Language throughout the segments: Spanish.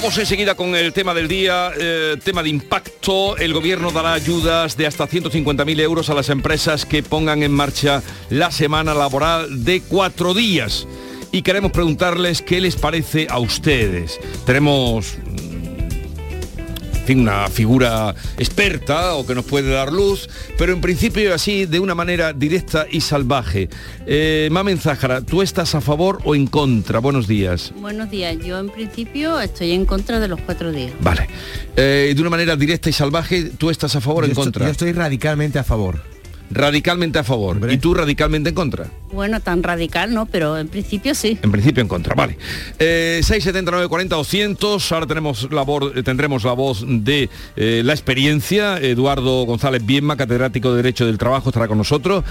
Vamos enseguida con el tema del día, eh, tema de impacto. El gobierno dará ayudas de hasta 150.000 euros a las empresas que pongan en marcha la semana laboral de cuatro días. Y queremos preguntarles qué les parece a ustedes. Tenemos fin, una figura experta o que nos puede dar luz, pero en principio así de una manera directa y salvaje. Eh, Mamen Zájara, ¿tú estás a favor o en contra? Buenos días. Buenos días, yo en principio estoy en contra de los cuatro días. Vale. Eh, de una manera directa y salvaje, ¿tú estás a favor o en estoy- contra? yo estoy radicalmente a favor. Radicalmente a favor. ¿Y tú radicalmente en contra? Bueno, tan radical no, pero en principio sí. En principio en contra, vale. Eh, 679 40 200, ahora tenemos la eh, tendremos la voz de eh, la experiencia, Eduardo González Bienma, catedrático de Derecho del Trabajo, estará con nosotros.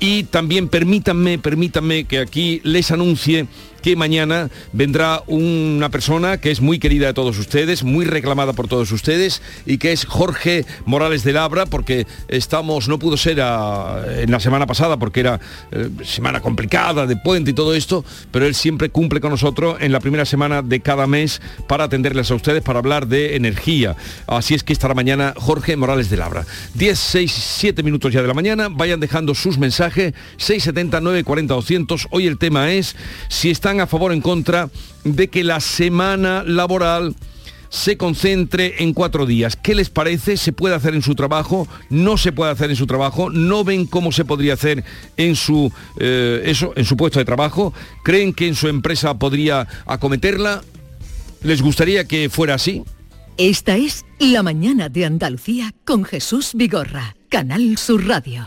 Y también permítanme, permítanme que aquí les anuncie que mañana vendrá una persona que es muy querida de todos ustedes, muy reclamada por todos ustedes y que es Jorge Morales de Labra, porque estamos, no pudo ser a- en la semana pasada porque era eh, semana complicada de puente y todo esto, pero él siempre cumple con nosotros en la primera semana de cada mes para atenderles a ustedes, para hablar de energía. Así es que estará mañana Jorge Morales de Labra. 10, 6, 7 minutos ya de la mañana, vayan dejando sus mensajes, 670 940 200. Hoy el tema es si están a favor o en contra de que la semana laboral se concentre en cuatro días. ¿Qué les parece? ¿Se puede hacer en su trabajo? ¿No se puede hacer en su trabajo? ¿No ven cómo se podría hacer en su, eh, eso, en su puesto de trabajo? ¿Creen que en su empresa podría acometerla? ¿Les gustaría que fuera así? Esta es La mañana de Andalucía con Jesús Vigorra, Canal Sur Radio.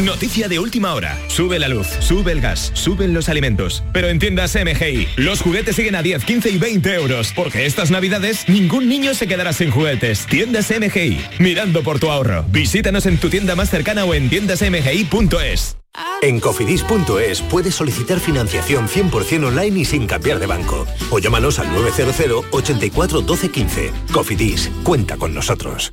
Noticia de última hora. Sube la luz, sube el gas, suben los alimentos. Pero en tiendas MGI, los juguetes siguen a 10, 15 y 20 euros. Porque estas navidades ningún niño se quedará sin juguetes. Tiendas MGI, mirando por tu ahorro. Visítanos en tu tienda más cercana o en tiendasmgi.es. En cofidis.es puedes solicitar financiación 100% online y sin cambiar de banco. O llámanos al 900 84 12 15. Cofidis, cuenta con nosotros.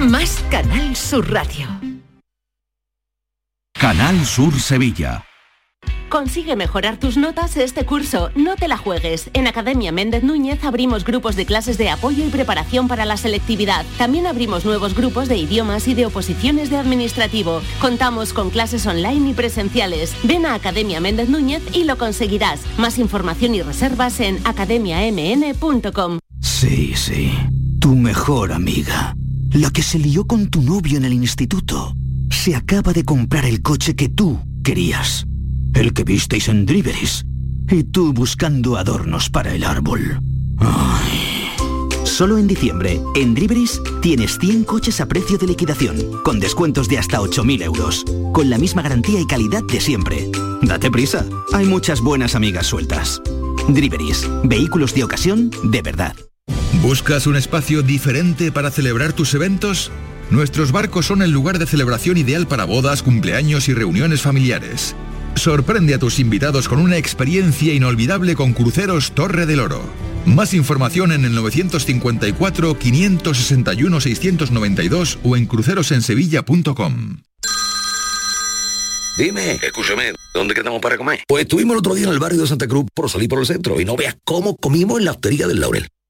más Canal Sur Radio. Canal Sur Sevilla. Consigue mejorar tus notas este curso. No te la juegues. En Academia Méndez Núñez abrimos grupos de clases de apoyo y preparación para la selectividad. También abrimos nuevos grupos de idiomas y de oposiciones de administrativo. Contamos con clases online y presenciales. Ven a Academia Méndez Núñez y lo conseguirás. Más información y reservas en academiamn.com. Sí, sí. Tu mejor amiga. La que se lió con tu novio en el instituto. Se acaba de comprar el coche que tú querías. El que visteis en Driveris. Y tú buscando adornos para el árbol. Solo en diciembre, en Driveris, tienes 100 coches a precio de liquidación, con descuentos de hasta 8.000 euros, con la misma garantía y calidad de siempre. Date prisa, hay muchas buenas amigas sueltas. Driveris, vehículos de ocasión de verdad. ¿Buscas un espacio diferente para celebrar tus eventos? Nuestros barcos son el lugar de celebración ideal para bodas, cumpleaños y reuniones familiares. Sorprende a tus invitados con una experiencia inolvidable con Cruceros Torre del Oro. Más información en el 954-561-692 o en crucerosensevilla.com. Dime, escúchame, ¿dónde quedamos para comer? Pues estuvimos el otro día en el barrio de Santa Cruz por salir por el centro y no veas cómo comimos en la hostería del Laurel.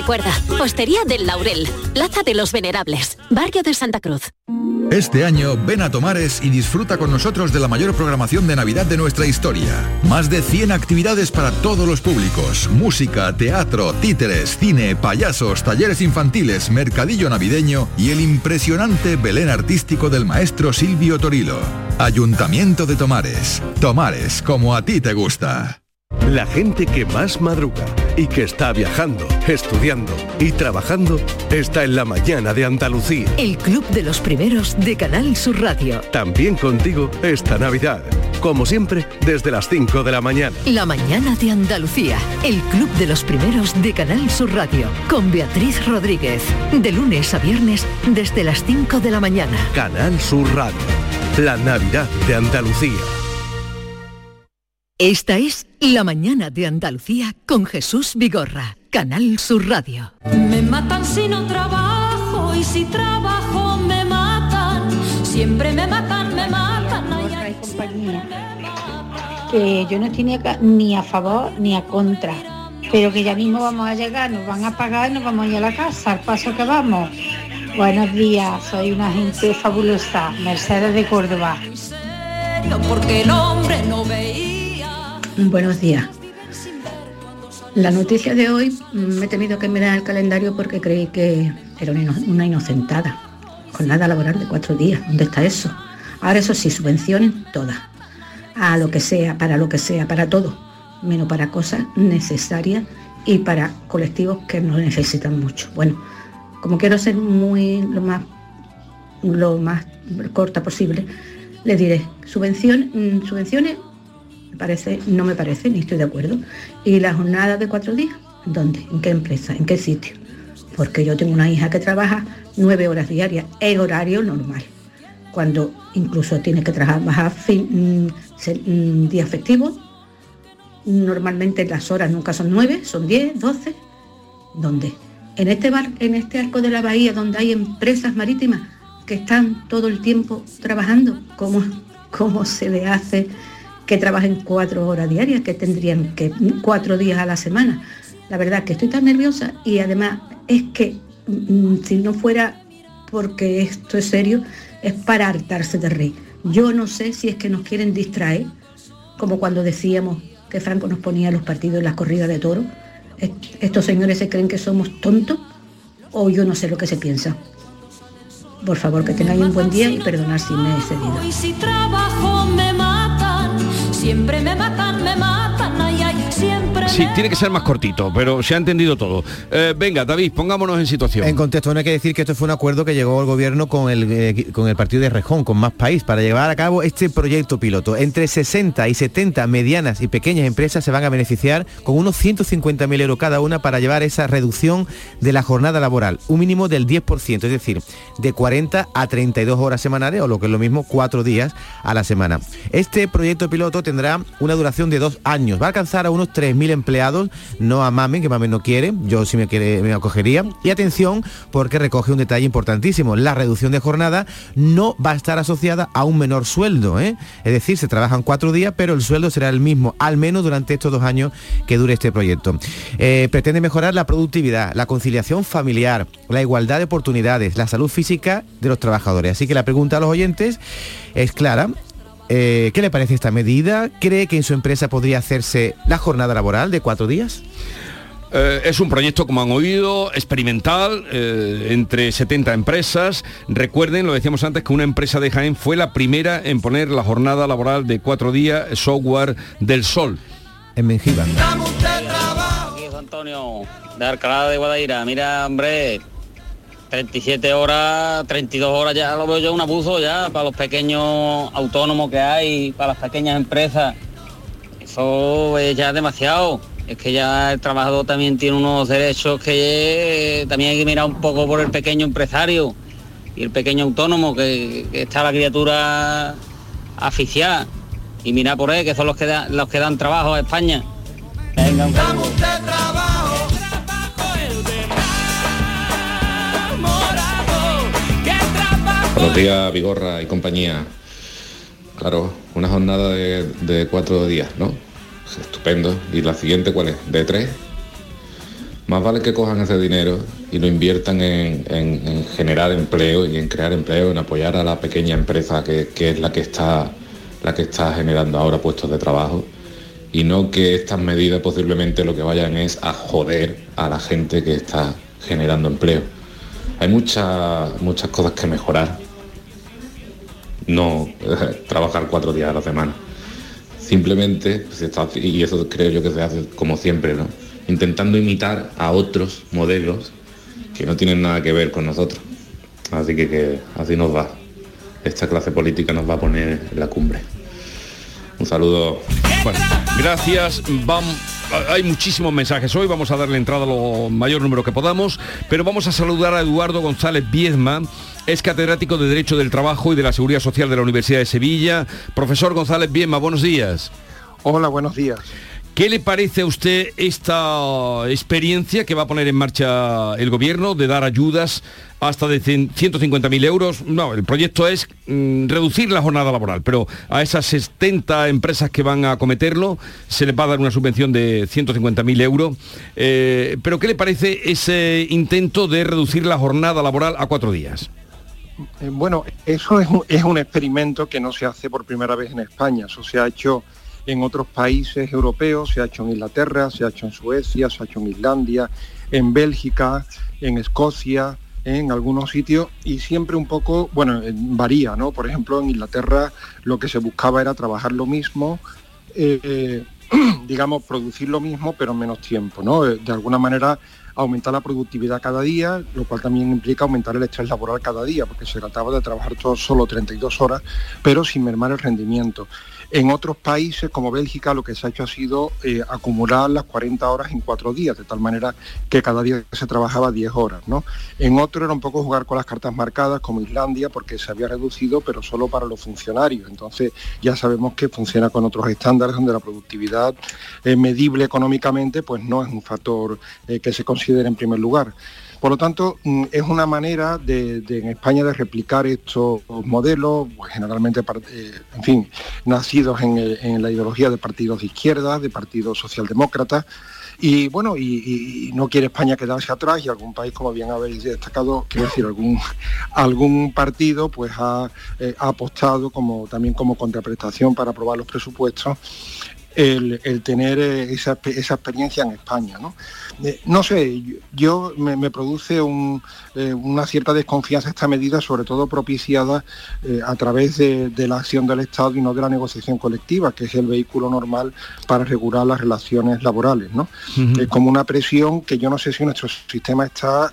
Recuerda, Hostería del Laurel, Plaza de los Venerables, Barrio de Santa Cruz. Este año ven a Tomares y disfruta con nosotros de la mayor programación de Navidad de nuestra historia. Más de 100 actividades para todos los públicos. Música, teatro, títeres, cine, payasos, talleres infantiles, mercadillo navideño y el impresionante Belén artístico del maestro Silvio Torilo. Ayuntamiento de Tomares. Tomares, como a ti te gusta. La gente que más madruga y que está viajando, estudiando y trabajando está en la mañana de Andalucía. El Club de los Primeros de Canal Sur Radio. También contigo esta Navidad. Como siempre, desde las 5 de la mañana. La mañana de Andalucía. El Club de los Primeros de Canal Sur Radio. Con Beatriz Rodríguez. De lunes a viernes desde las 5 de la mañana. Canal Sur Radio. La Navidad de Andalucía. Esta es La mañana de Andalucía con Jesús Vigorra. Canal Sur Radio. Me matan si no trabajo y si trabajo me matan. Siempre me matan, me matan. ay, ay, que yo no estoy ni a, ni a favor ni a contra, pero que ya mismo vamos a llegar, nos van a pagar y nos vamos a ir a la casa, al paso que vamos. Buenos días, soy una gente fabulosa, Mercedes de Córdoba. Porque el hombre no veía. Buenos días. La noticia de hoy me he tenido que mirar el calendario porque creí que era una, ino- una inocentada. Jornada laboral de cuatro días, ¿dónde está eso? Ahora eso sí, subvencionen todas. A lo que sea, para lo que sea, para todo. Menos para cosas necesarias y para colectivos que no necesitan mucho. Bueno, como quiero ser muy lo más lo más corta posible, le diré subvención, mm, subvenciones parece, no me parece, ni estoy de acuerdo. ¿Y la jornada de cuatro días? ¿Dónde? ¿En qué empresa? ¿En qué sitio? Porque yo tengo una hija que trabaja nueve horas diarias, en horario normal. Cuando incluso tiene que trabajar fin, mm, mm, días festivos, normalmente las horas nunca son nueve, son diez, doce. ¿Dónde? En este bar, en este arco de la bahía donde hay empresas marítimas que están todo el tiempo trabajando, ¿cómo, cómo se le hace que trabajen cuatro horas diarias, que tendrían que cuatro días a la semana? La verdad que estoy tan nerviosa y además es que mm, si no fuera porque esto es serio, es para hartarse de reír. Yo no sé si es que nos quieren distraer, como cuando decíamos que Franco nos ponía los partidos y las corridas de toro. Est- Estos señores se creen que somos tontos o yo no sé lo que se piensa. Por favor, que tengáis un buen día y perdonad si me he excedido. Siempre me matan, me matan. Ay, Sí, tiene que ser más cortito, pero se ha entendido todo. Eh, venga, David, pongámonos en situación. En contexto, no hay que decir que esto fue un acuerdo que llegó el gobierno con el, eh, con el partido de Rejón, con Más País, para llevar a cabo este proyecto piloto. Entre 60 y 70 medianas y pequeñas empresas se van a beneficiar con unos 150.000 euros cada una para llevar esa reducción de la jornada laboral, un mínimo del 10%, es decir, de 40 a 32 horas semanales o lo que es lo mismo, cuatro días a la semana. Este proyecto piloto tendrá una duración de dos años. Va a alcanzar a unos 3.000 empleados, no a Mamen, que Mamen no quiere, yo sí me, quiere, me acogería. Y atención, porque recoge un detalle importantísimo. La reducción de jornada no va a estar asociada a un menor sueldo. ¿eh? Es decir, se trabajan cuatro días, pero el sueldo será el mismo, al menos durante estos dos años que dure este proyecto. Eh, pretende mejorar la productividad, la conciliación familiar, la igualdad de oportunidades, la salud física de los trabajadores. Así que la pregunta a los oyentes es clara. Eh, ¿Qué le parece esta medida? ¿Cree que en su empresa podría hacerse la jornada laboral de cuatro días? Eh, es un proyecto, como han oído, experimental, eh, entre 70 empresas. Recuerden, lo decíamos antes, que una empresa de Jaén fue la primera en poner la jornada laboral de cuatro días software del sol. En Mengiba. Aquí es Antonio, de Alcalá de Guadaira. Mira, hombre, 37 horas, 32 horas ya lo veo yo un abuso ya para los pequeños autónomos que hay, para las pequeñas empresas. Eso es ya demasiado. Es que ya el trabajador también tiene unos derechos que eh, también hay que mirar un poco por el pequeño empresario y el pequeño autónomo que, está la criatura asfixiada. Y mira por él, que son los que, los que dan trabajo a España. Buenos días, Vigorra y compañía. Claro, una jornada de, cuatro días, ¿no? Es estupendo. ¿Y la siguiente cuál es? ¿De tres? Más vale que cojan ese dinero y lo inviertan en generar empleo y en crear empleo, en apoyar a la pequeña empresa que, que es la que está la que está generando ahora puestos de trabajo y no que estas medidas posiblemente lo que vayan es a joder a la gente que está generando empleo. Hay muchas muchas cosas que mejorar. No eh, trabajar cuatro días a la semana. Simplemente, está- y eso creo yo que se hace como siempre, ¿no? Intentando imitar a otros modelos que no tienen nada que ver con nosotros. Así que, así nos va. Esta clase política nos va a poner en la cumbre. Un saludo. Gracias. Hay muchísimos mensajes hoy, vamos a darle entrada a lo mayor número que podamos, pero vamos a saludar a Eduardo González Viezma, es catedrático de Derecho del Trabajo y de la Seguridad Social de la Universidad de Sevilla. Profesor González Viezma, buenos días. Hola, buenos días. ¿Qué le parece a usted esta experiencia que va a poner en marcha el gobierno de dar ayudas hasta de 150.000 euros? No, el proyecto es mm, reducir la jornada laboral, pero a esas 70 empresas que van a acometerlo se les va a dar una subvención de 150.000 euros. Eh, pero ¿qué le parece ese intento de reducir la jornada laboral a cuatro días? Eh, Bueno, eso es un, experimento que no se hace por primera vez en España. Eso se ha hecho en otros países europeos, se ha hecho en Inglaterra, se ha hecho en Suecia, se ha hecho en Islandia, en Bélgica, en Escocia, en algunos sitios y siempre un poco, bueno, eh, varía, ¿no? Por ejemplo, en Inglaterra lo que se buscaba era trabajar lo mismo, eh, digamos, producir lo mismo, pero en menos tiempo, ¿no? Eh, De alguna manera aumentar la productividad cada día, lo cual también implica aumentar el estrés laboral cada día, porque se trataba de trabajar todo, solo 32 horas, pero sin mermar el rendimiento. En otros países como Bélgica lo que se ha hecho ha sido eh, acumular las 40 horas en cuatro días, de tal manera que cada día se trabajaba 10 horas. ¿no? En otro era un poco jugar con las cartas marcadas, como Islandia, porque se había reducido, pero solo para los funcionarios. Entonces ya sabemos que funciona con otros estándares donde la productividad eh, medible económicamente pues no es un factor eh, que se considere en primer lugar. Por lo tanto, mm, es una manera de, en España de replicar estos modelos, pues, generalmente, eh, en fin, nacidos en, la ideología de partidos de izquierda, de partidos socialdemócratas, y bueno, y no quiere España quedarse atrás y algún país, como bien habéis destacado, quiero decir, algún, algún partido pues ha, eh, ha apostado como también como contraprestación para aprobar los presupuestos el, el tener eh, esa, esa experiencia en España. ¿no? Eh, no sé, yo, me, me produce un, eh, una cierta desconfianza esta medida, sobre todo propiciada eh, a través de, de la acción del Estado y no de la negociación colectiva, que es el vehículo normal para regular las relaciones laborales. ¿no? Es como una presión que yo no sé si nuestro sistema está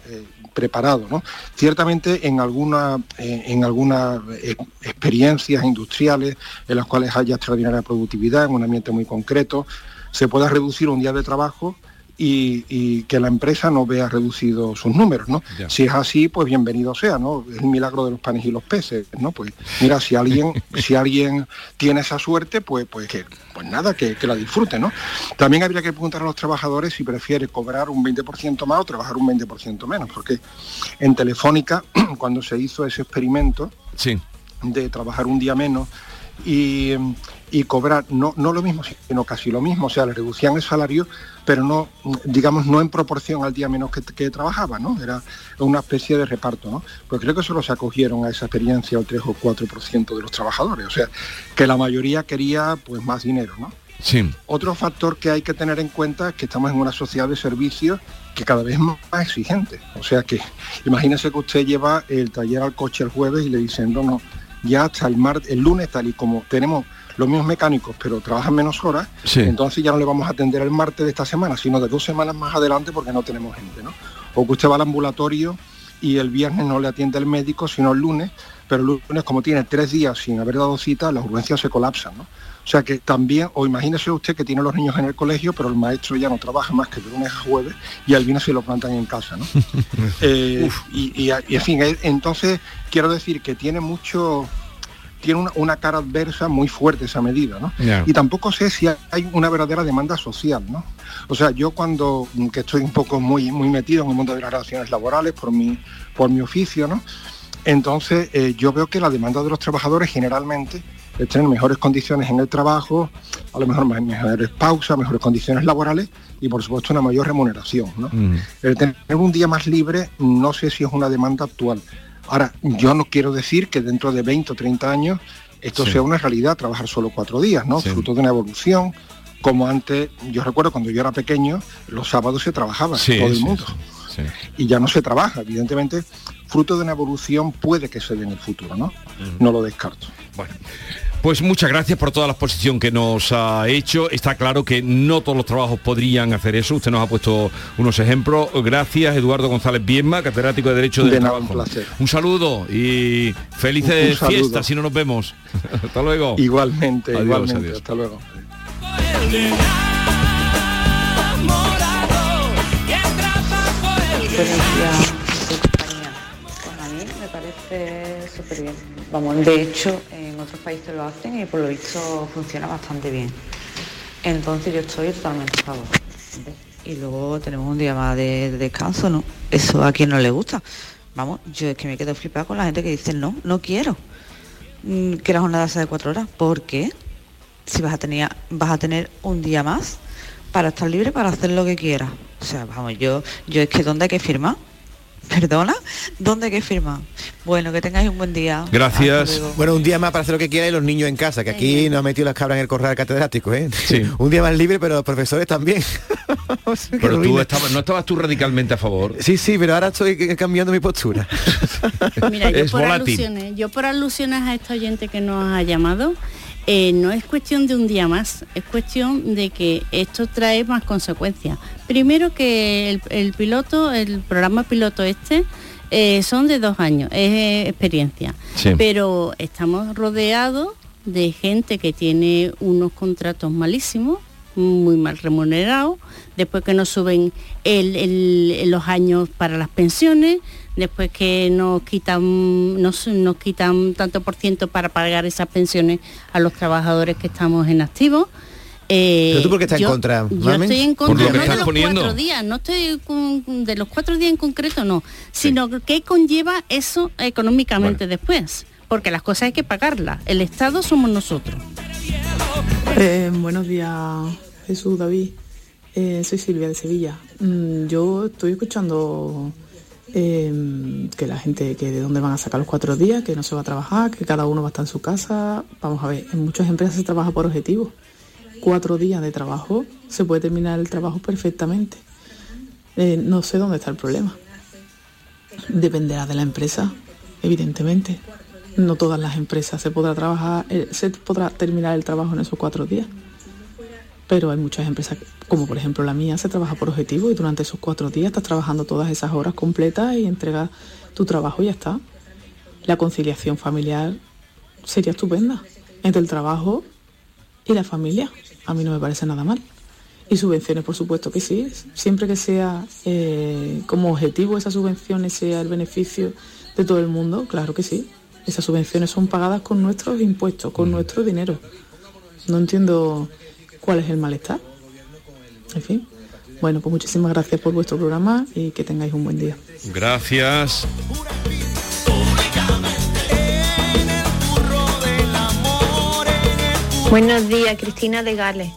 preparado. ¿no? Ciertamente en algunas en algunas eh, experiencias industriales en las cuales haya extraordinaria productividad en un ambiente muy concreto, se pueda reducir un día de trabajo y, y que la empresa no vea reducido sus números, ¿no? Ya. Si es así, pues bienvenido sea, ¿no? Es el milagro de los panes y los peces, ¿no? Pues mira, si alguien, si alguien tiene esa suerte, pues, pues que, pues nada, que, que la disfrute, ¿no? También habría que preguntar a los trabajadores si prefiere cobrar un 20% más o trabajar un 20% menos, porque en Telefónica, cuando se hizo ese experimento, Sí. de trabajar un día menos y, y cobrar no, no lo mismo, sino casi lo mismo, o sea, le reducían el salario, pero no, digamos, no en proporción al día menos que, que trabajaba, ¿no? Era una especie de reparto, ¿no? Pues creo que solo se acogieron a esa experiencia el 3 o 4% de los trabajadores, o sea, que la mayoría quería pues más dinero, ¿no? Sí. Otro factor que hay que tener en cuenta es que estamos en una sociedad de servicios que cada vez más, más exigente. O sea que imagínese que usted lleva el taller al coche el jueves y le dicen, no, no, ya hasta el, mar, el lunes, tal y como tenemos los mismos mecánicos, pero trabajan menos horas, Sí. entonces ya no le vamos a atender el martes de esta semana, sino de dos semanas más adelante porque no tenemos gente, ¿no? O que usted va al ambulatorio y el viernes no le atiende el médico, sino el lunes, pero el lunes como tiene tres días sin haber dado cita, las urgencias se colapsan, ¿no? O sea que también, o imagínese usted que tiene los niños en el colegio, pero el maestro ya no trabaja más que de lunes a jueves y al viernes se lo plantan en casa, ¿no? Eh, y, y- y, en fin, eh, entonces quiero decir que tiene mucho, tiene una, una cara adversa muy fuerte esa medida, ¿no? Y tampoco sé si hay una verdadera demanda social, ¿no? O sea, yo cuando, mm, que estoy un poco muy, muy metido en el mundo de las relaciones laborales por mi, por mi oficio, ¿no? Entonces, eh, yo veo que la demanda de los trabajadores generalmente es tener mejores condiciones en el trabajo, a lo mejor me- mejores pausas, mejores condiciones laborales y por supuesto una mayor remuneración. ¿no? El tener un día más libre no sé si es una demanda actual. Ahora, yo no quiero decir que dentro de 20 o 30 años esto Sí. sea una realidad, trabajar solo cuatro días, ¿no? Sí. Fruto de una evolución. Como antes, yo recuerdo cuando yo era pequeño, los sábados se trabajaba, Sí, todo el mundo. Y ya no se trabaja, evidentemente, fruto de una evolución puede que se dé en el futuro, ¿no? No lo descarto. Bueno. Pues muchas gracias por toda la exposición que nos ha hecho. Está claro que no todos los trabajos podrían hacer eso. Usted nos ha puesto unos ejemplos. Gracias, Eduardo González Biesma, catedrático de Derecho del De nada, Trabajo. un placer. Un saludo y felices fiestas si no nos vemos. Hasta luego. Igualmente, Adiós, igualmente. adiós. Hasta luego. Pues a mí me parece súper bien. Vamos, de hecho, en otros países lo hacen y por lo visto funciona bastante bien. Entonces yo estoy totalmente a favor. Y luego tenemos un día más de, de descanso, ¿no? Eso a quien no le gusta. Vamos, yo es que me quedo flipada con la gente que dice no, no quiero mm, que la jornada sea de cuatro horas. ¿Por qué? Si vas a tener, vas a tener un día más para estar libre para hacer lo que quieras. O sea, vamos, yo, yo es que ¿dónde hay que firmar? ¿Perdona? ¿Dónde hay que firmar? Bueno, que tengáis un buen día. Luego. Bueno, un día más para hacer lo que quiera y los niños en casa, que aquí nos ha metido las cabras en el corral catedrático, ¿eh? un día más libre, pero los profesores también. Pero tú estabas, no estabas tú radicalmente a favor. Sí, sí, pero ahora estoy cambiando mi postura. Mira, yo Es por volátil. alusiones, yo por alusiones a esta oyente que nos ha llamado, eh, no es cuestión de un día más, es cuestión de que esto trae más consecuencias. Primero que el, el piloto, el programa piloto este, eh, son de dos años, es eh, experiencia. Sí. Pero estamos rodeados de gente que tiene unos contratos malísimos, muy mal remunerados, después que nos suben el- el- los años para las pensiones, después que nos quitan, nos, nos quitan tanto por ciento para pagar esas pensiones a los trabajadores que estamos en activo. Eh, ¿Pero tú por qué estás en yo- contra, Yo Mamen? estoy en contra lo no de los poniendo. cuatro días, no estoy con- de los cuatro días en concreto, no, sino que conlleva eso económicamente después, porque las cosas hay que pagarlas. El Estado somos nosotros. Eh, buenos días, Jesús, David. Eh, soy Silvia de Sevilla. Mm, yo estoy escuchando eh, que la gente, que de dónde van a sacar los cuatro días, que no se va a trabajar, que cada uno va a estar en su casa. Vamos a ver, en muchas empresas se trabaja por objetivos. Cuatro días de trabajo, se puede terminar el trabajo perfectamente. Eh, no sé dónde está el problema. Dependerá de la empresa, evidentemente. No todas las empresas se podrá trabajar, eh, se podrá terminar el trabajo en esos cuatro días. Pero hay muchas empresas, como por ejemplo la mía, se trabaja por objetivo y durante esos cuatro días estás trabajando todas esas horas completas y entregas tu trabajo y ya está. La conciliación familiar sería estupenda entre el trabajo y la familia. A mí no me parece nada mal. Y subvenciones, por supuesto que sí. Siempre que sea eh, como objetivo esas subvenciones, sea el beneficio de todo el mundo, claro que sí. Esas subvenciones son pagadas con nuestros impuestos, con nuestro dinero. No entiendo cuál es el malestar. En fin. Bueno, pues muchísimas gracias por vuestro programa y que tengáis un buen día. Gracias. Buenos días, Cristina de Gales.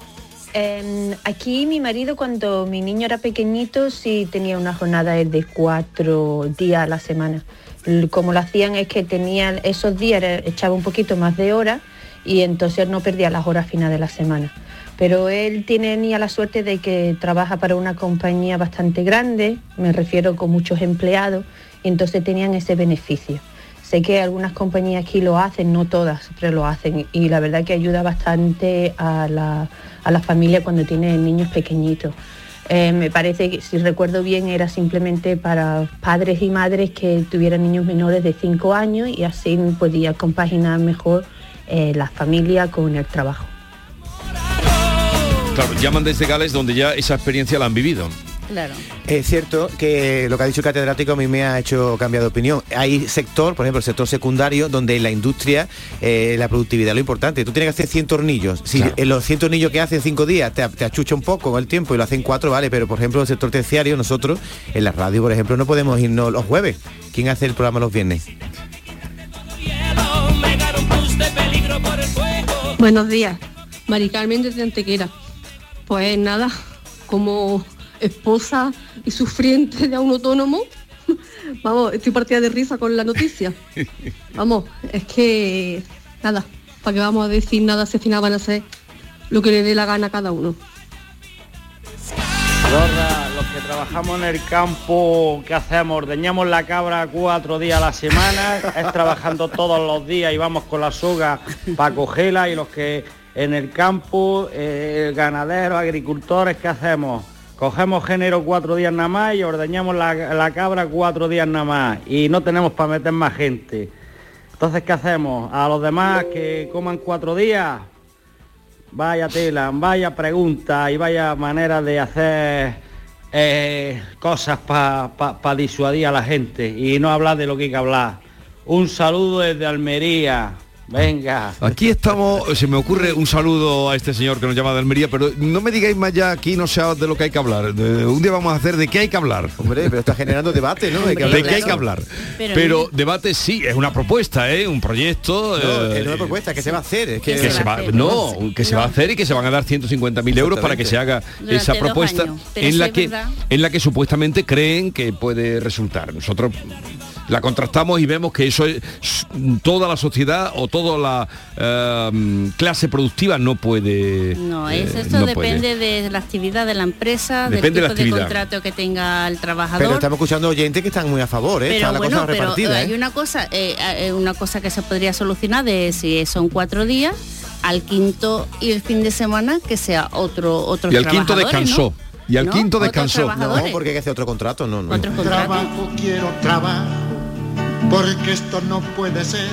Eh, aquí mi marido cuando mi niño era pequeñito sí tenía una jornada de cuatro días a la semana. Como lo hacían es que tenía esos días, era- echaba un poquito más de horas y entonces no perdía las horas finales de la semana. Pero él tenía la suerte de que trabaja para una compañía bastante grande, me refiero con muchos empleados, y entonces tenían ese beneficio. Sé que algunas compañías aquí lo hacen, no todas, pero lo hacen y la verdad que ayuda bastante a la, familia cuando tienen niños pequeñitos. Eh, me parece que, si recuerdo bien, era simplemente para padres y madres que tuvieran niños menores de 5 años y así podía compaginar mejor eh, la familia con el trabajo. Claro, llaman desde Gales donde ya esa experiencia la han vivido. Claro. Es cierto que lo que ha dicho el catedrático a mí me ha hecho cambiar de opinión. Hay sector, por ejemplo, el sector secundario, donde en la industria eh, la productividad es lo importante. Tú tienes que hacer 100 tornillos. Si en los 100 tornillos que hacen 5 días te, te achucha un poco con el tiempo y lo hacen 4, vale, pero por ejemplo, el sector terciario, nosotros en la radio, por ejemplo, no podemos irnos los jueves. ¿Quién hace el programa los viernes? Buenos días, Mari Carmen desde Antequera. Pues nada, como esposa y sufriente de un autónomo, vamos, estoy partida de risa con la noticia. Vamos, es que nada, para que vamos a decir nada, si al final van a hacer lo que le dé la gana a cada uno. Gorda, los que trabajamos en el campo, ¿qué hacemos? Ordeñamos la cabra cuatro días a la semana, es trabajando todos los días y vamos con la soga para cogerla y los que en el campo, eh, ganaderos, agricultores, ¿qué hacemos? Cogemos género cuatro días nada más y ordeñamos la, la cabra cuatro días nada más y no tenemos para meter más gente. Entonces, ¿qué hacemos? A los demás que coman cuatro días, Vaya tela, vaya pregunta y vaya manera de hacer eh, cosas para disuadir a la gente y no hablar de lo que hay que hablar. Un saludo desde Almería. Venga. Aquí estamos, se me ocurre un saludo a este señor que nos llama de Almería, pero no me digáis más ya aquí, no sé de lo que hay que hablar. De- un día vamos a hacer de qué hay que hablar. Hombre, pero está generando debate, ¿no? De qué hay que hablar. Pero Pero, no- debate sí, es una propuesta, ¿eh? un proyecto. No, eh, es una propuesta, que se va a hacer. Es que, que se va, no, que se va a hacer y que se van a dar 150.000 euros para que se haga Durante esa propuesta años. En la que verdad. en la que supuestamente creen que puede resultar. Nosotros la contrastamos y vemos que eso es toda la sociedad o toda la eh, clase productiva no puede No, eh, es, esto no puede. depende de la actividad de la empresa, Depende de del la tipo de, actividad. contrato que tenga el trabajador. Pero estamos escuchando oyentes que están muy a favor, ¿eh? Pero Está la bueno, cosa pero repartida, hay ¿eh? una cosa, eh, eh, una cosa que se podría solucionar de si son cuatro días, al quinto y el fin de semana que sea otro otro Y al quinto descansó. Y al quinto descansó. No, porque hay que hacer otro contrato, no, no. Trabajo, quiero trabajo, porque esto no puede ser.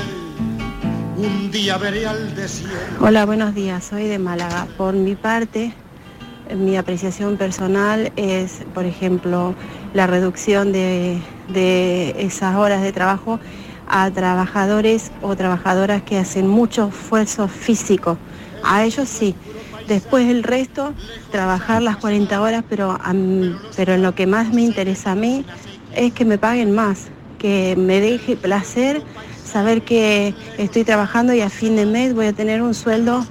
Un día veré al desierto. Hola, buenos días. Soy de Málaga. Por mi parte, mi apreciación personal es, por ejemplo, la reducción de, de esas horas de trabajo a trabajadores o trabajadoras que hacen mucho esfuerzo físico. A ellos sí. Después el resto, trabajar las 40 horas, pero, pero en lo que más me interesa a mí es que me paguen más, que me deje placer saber que estoy trabajando y a fin de mes voy a tener un sueldo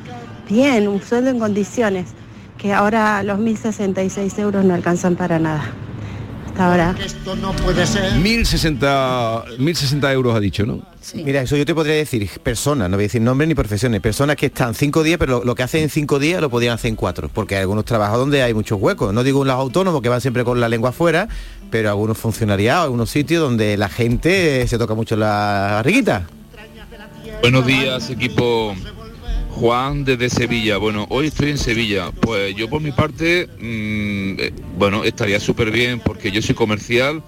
bien, un sueldo en condiciones, que ahora los 1.066 euros no alcanzan para nada. Hasta ahora. Esto no puede ser. 1060 1060 euros ha dicho, ¿no? Mira, eso yo te podría decir, personas, no voy a decir nombres ni profesiones, personas que están cinco días, pero lo, lo que hacen en cinco días lo podían hacer en cuatro, porque hay algunos trabajos donde hay muchos huecos. No digo los autónomos que van siempre con la lengua afuera, pero algunos funcionariados, algunos sitios donde la gente se toca mucho la barriguita. Buenos días, equipo. Juan desde Sevilla. Bueno, hoy estoy en Sevilla. Pues yo por mi parte, mm, eh, bueno, estaría súper bien porque yo soy comercial,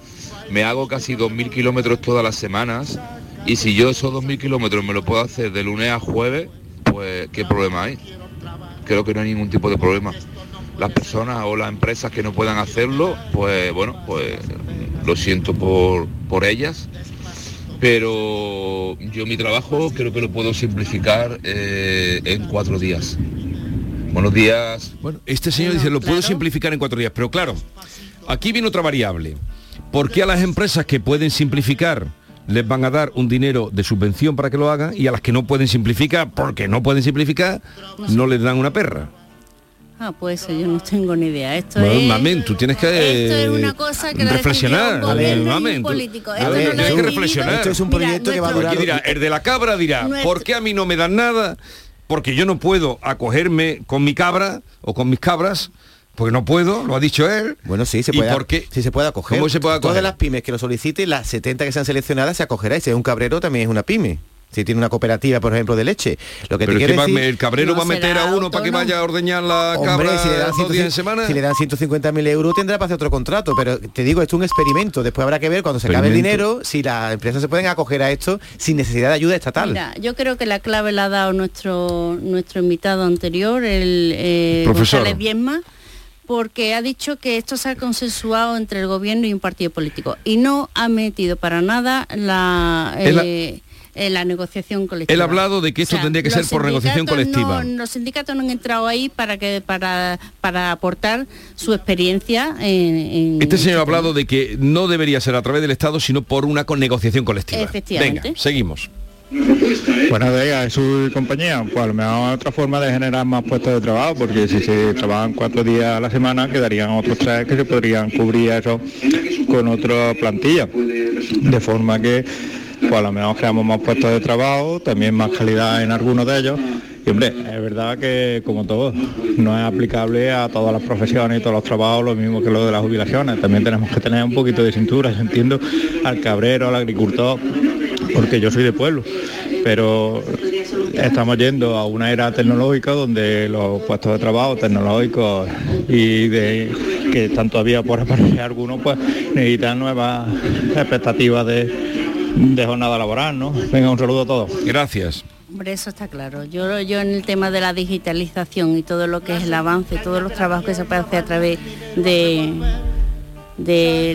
me hago casi 2.000 kilómetros todas las semanas y si yo esos 2.000 kilómetros me lo puedo hacer de lunes a jueves, pues ¿qué problema hay? Creo que no hay ningún tipo de problema. Las personas o las empresas que no puedan hacerlo, pues bueno, pues lo siento por, por ellas pero yo mi trabajo creo que lo puedo simplificar eh, en cuatro días. Buenos días. Bueno, este señor dice, lo puedo simplificar en cuatro días, pero claro, aquí viene otra variable. ¿Por qué a las empresas que pueden simplificar les van a dar un dinero de subvención para que lo hagan y a las que no pueden simplificar, porque no pueden simplificar, no les dan una perra? Ah, pues eso yo no tengo ni idea. Esto Bueno, es mamen, tú tienes que esto es una cosa que la reflexionar. y mamen, tú- político. a Esto ver, no ha que reflexionar. Esto es un proyecto que va a durar... dirá, el de la cabra dirá, Nuestro- ¿por qué a mí no me dan nada? porque yo no puedo acogerme con mi cabra o con mis cabras porque no puedo, lo ha dicho él. Bueno, sí, se ¿Y puede, por qué? sí se puede acoger. ¿Cómo se puede acoger? Todas las pymes que lo soliciten, las 70 que sean seleccionadas, se acogerá. Y si es un cabrero, también es una pyme. Si tiene una cooperativa, por ejemplo, de leche. Lo que Pero te decir... el cabrero va a meter a uno para que vaya a ordeñar la Hombre, cabra si le, dan dos días en 150 semana. si le dan 150.000 euros tendrá para hacer otro contrato, pero te digo, esto es un experimento. Después habrá que ver cuando se acabe el dinero si las empresas se pueden acoger a esto sin necesidad de ayuda estatal. Mira, yo creo que la clave la ha dado nuestro nuestro invitado anterior, el eh, Profesor. González Biesma, porque ha dicho que esto se ha consensuado entre el gobierno y un partido político y no ha metido para nada la eh, eh, la negociación colectiva. Él ha hablado de que esto tendría que ser por negociación colectiva. no- los sindicatos no han entrado ahí para que para para aportar su experiencia en, en Este señor ha hablado de que no debería ser a través del Estado, sino por una con- negociación colectiva. Efectivamente. Venga, seguimos. Buenos días, y compañía. Pues a lo mejor otra forma de generar más puestos de trabajo, porque si se trabajan cuatro días a la semana, quedarían otros tres que se podrían cubrir eso con otra plantilla. De forma que, pues a lo mejor creamos más puestos de trabajo, también más calidad en algunos de ellos. Y hombre, es verdad que como todo, no es aplicable a todas las profesiones y todos los trabajos lo mismo que lo de las jubilaciones. También tenemos que tener un poquito de cintura, yo entiendo, al cabrero, al agricultor, porque yo soy de pueblo, pero estamos yendo a una era tecnológica donde los puestos de trabajo tecnológicos y que están todavía por aparecer algunos, pues necesitan nuevas expectativas de, de jornada laboral, ¿no? Venga, un saludo a todos. Gracias. Hombre, eso está claro. Yo, yo en el tema de la digitalización y todo lo que es el avance, todos los trabajos que se puede hacer a través de de,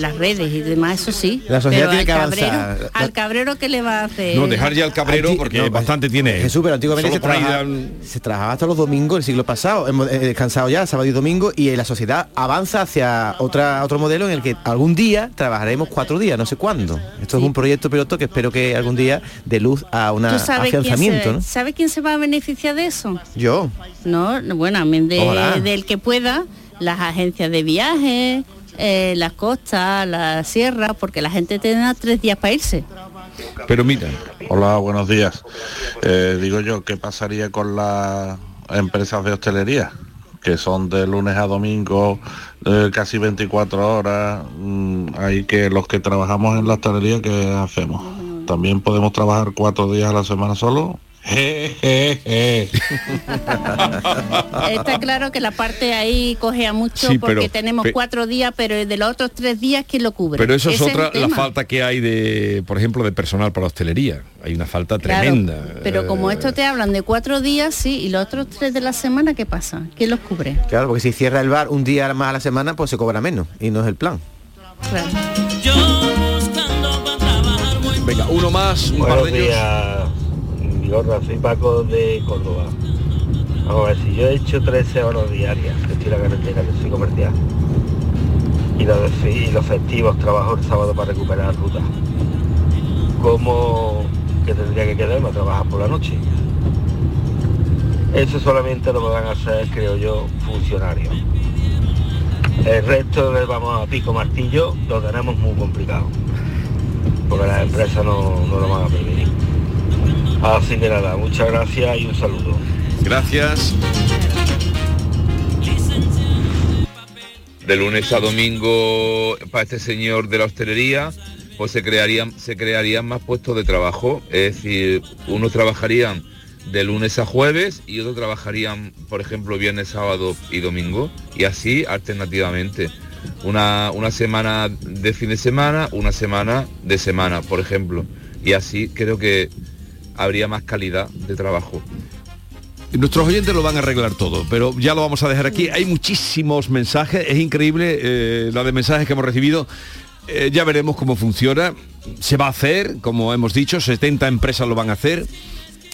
las redes y demás, eso sí. La sociedad Pero tiene al que cabrero- avanzar. Al cabrero que le va a hacer. No, dejar ya el cabrero porque no, pues, bastante tiene. Jesús, pero antiguamente se ahí trabajaba, dan- se trabajaba hasta los domingos el siglo pasado. Hemos eh, descansado ya sábado y domingo y eh, la sociedad avanza hacia otra otro modelo en el que algún día trabajaremos cuatro días, no sé cuándo. Esto es un proyecto piloto que espero que algún día dé luz a un ¿Tú sabes quién, afianzamiento, se, ¿no? ¿sabe quién se va a beneficiar de eso? Yo. No, bueno, de- del que pueda, las agencias de viaje, eh, las costas, la sierra, porque la gente tendrá tres días para irse. Pero mira. Hola, buenos días. Eh, digo yo, ¿qué pasaría con las empresas de hostelería? Que son de lunes a domingo, eh, casi 24 horas. Mm, hay que los que trabajamos en la hostelería, ¿qué hacemos? ¿También podemos trabajar cuatro días a la semana solo? Je, je, je. Está claro que la parte ahí cogea mucho Sí, porque pero- tenemos pe- cuatro días, pero de los otros tres días, ¿quién lo cubre? Pero eso es otra, la falta que hay de, por ejemplo, de personal para la hostelería. Hay una falta Claro, tremenda. Pero como Eh, esto te hablan de cuatro días, sí, y los otros tres de la semana, ¿qué pasa? ¿Quién los cubre? Claro, porque si cierra el bar un día más a la semana, pues se cobra menos y no es el plan. Venga, uno más, un par Buenos de ellos. Soy Paco de Córdoba. Vamos a ver, si yo he hecho 13 horas diarias, que estoy la carretera, que soy comercial, y los, festivos trabajo el sábado para recuperar ruta, ¿cómo que tendría que quedarme a trabajar por la noche? Eso solamente lo podrán hacer, creo yo, funcionarios. El resto del vamos a pico martillo lo tenemos muy complicado porque las empresas no, no lo van a permitir. Nada, muchas gracias y un saludo. Gracias. de lunes a domingo para este señor de la hostelería, pues se crearían, se crearían más puestos de trabajo. Es decir, unos trabajarían de lunes a jueves y otros trabajarían, por ejemplo, viernes, sábado y domingo, y así alternativamente. Una, una semana de fin de semana, una semana de semana, por ejemplo. Y así creo que habría más calidad de trabajo. Nuestros oyentes lo van a arreglar todo, pero ya lo vamos a dejar aquí. Hay muchísimos mensajes, es increíble eh, la de mensajes que hemos recibido. Eh, ya veremos cómo funciona. Se va a hacer, como hemos dicho, 70 empresas lo van a hacer.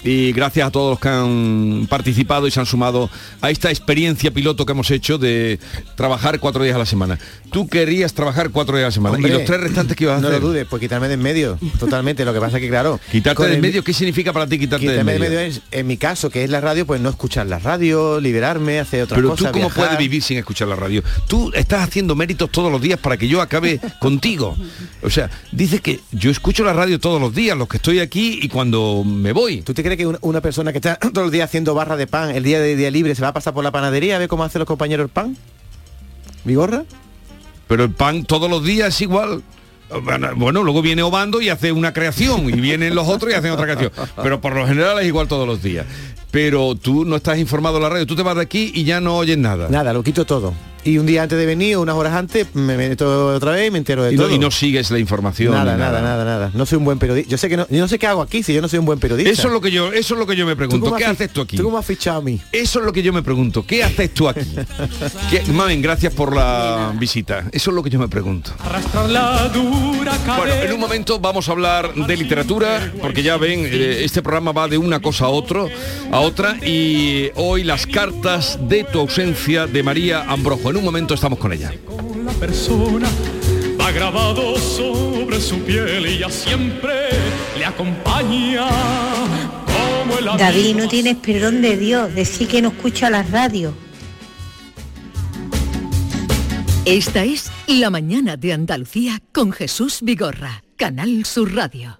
Y gracias a todos los que han participado y se han sumado a esta experiencia piloto que hemos hecho de trabajar cuatro días a la semana. Tú querías trabajar cuatro días a la semana. Hombre, ¿Y los tres restantes que ibas a No hacer? lo dudes, pues quitarme de en medio, totalmente. Lo que pasa es que, claro... Quitarte de en medio, ¿qué significa para ti quitarte de en medio? medio es, en mi caso, que es la radio, pues no escuchar la radio, liberarme, hacer otras Pero cosas. tú cómo viajar. puedes vivir sin escuchar la radio. Tú estás haciendo méritos todos los días para que yo acabe contigo. O sea, dices que yo escucho la radio todos los días, los que estoy aquí y cuando me voy. ¿Tú te cree que una, persona que está todos los días haciendo barra de pan, el día de día libre, se va a pasar por la panadería a ver cómo hacen los compañeros el pan? ¿Vigorra? Pero el pan todos los días es igual. Bueno, luego viene Obando y hace una creación y vienen los otros y hacen otra creación. Pero por lo general es igual todos los días. Pero tú no estás informado en la radio, tú te vas de aquí y ya no oyes nada. Nada, lo quito todo. Y un día antes de venir, unas horas antes, me meto otra vez y me entero de Y no, todo. y no sigues la información. Nada, nada, nada, nada. No soy un buen periodista. Yo sé que no, yo no sé qué hago aquí si yo no soy un buen periodista. Eso es lo que yo, eso es lo que yo me ¿Tú pregunto. ¿Qué haces tú aquí? ¿Tú cómo has fichado a mí? Eso es lo que yo me pregunto. ¿Qué haces tú aquí? ¿Qué- Mamen, gracias por la visita. Eso es lo que yo me pregunto. Bueno, en un momento vamos a hablar de literatura, porque ya ven, eh, este programa va de una cosa a otro, a otra, y hoy las cartas de tu ausencia de María Ambrojo. En un momento estamos con ella. La persona va grabado sobre su piel y ya siempre le acompaña como el David, no tienes perdón de Dios, decir que no escucha la radio. Esta es La mañana de Andalucía con Jesús Vigorra, Canal Sur Radio.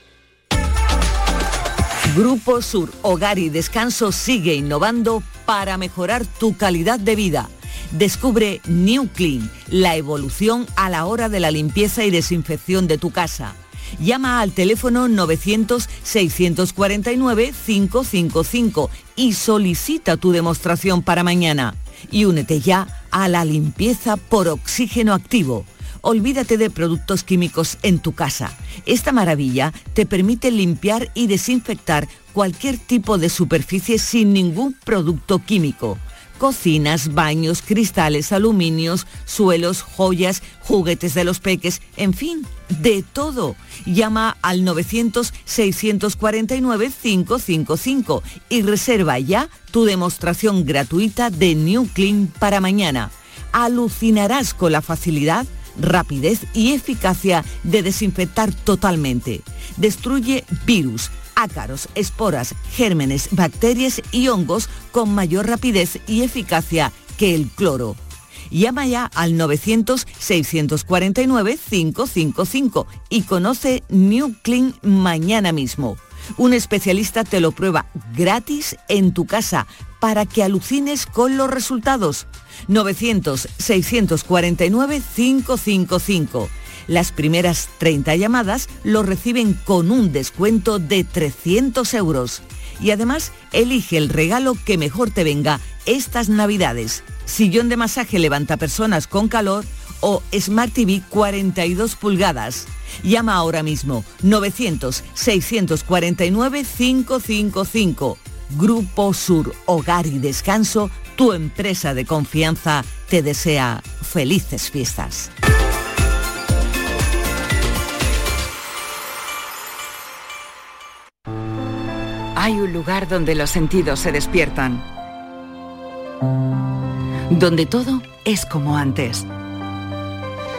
Grupo Sur, Hogar y Descanso sigue innovando para mejorar tu calidad de vida. Descubre New Clean, la evolución a la hora de la limpieza y desinfección de tu casa. Llama al teléfono 900-649-555 y solicita tu demostración para mañana. Y únete ya a la limpieza por oxígeno activo. Olvídate de productos químicos en tu casa. Esta maravilla te permite limpiar y desinfectar cualquier tipo de superficie sin ningún producto químico. Cocinas, baños, cristales, aluminios, suelos, joyas, juguetes de los peques, en fin, de todo. Llama al 900-649-555 y reserva ya tu demostración gratuita de New Clean para mañana. Alucinarás con la facilidad rapidez y eficacia de desinfectar totalmente. Destruye virus, ácaros, esporas, gérmenes, bacterias y hongos con mayor rapidez y eficacia que el cloro. Llama ya al 900-649-555 y conoce New Clean mañana mismo. Un especialista te lo prueba gratis en tu casa para que alucines con los resultados. 900-649-555. Las primeras 30 llamadas lo reciben con un descuento de 300 euros. Y además, elige el regalo que mejor te venga estas navidades. Sillón de masaje levanta personas con calor o Smart TV 42 pulgadas. Llama ahora mismo 900-649-555. Grupo Sur, Hogar y Descanso, tu empresa de confianza, te desea felices fiestas. Hay un lugar donde los sentidos se despiertan. Donde todo es como antes.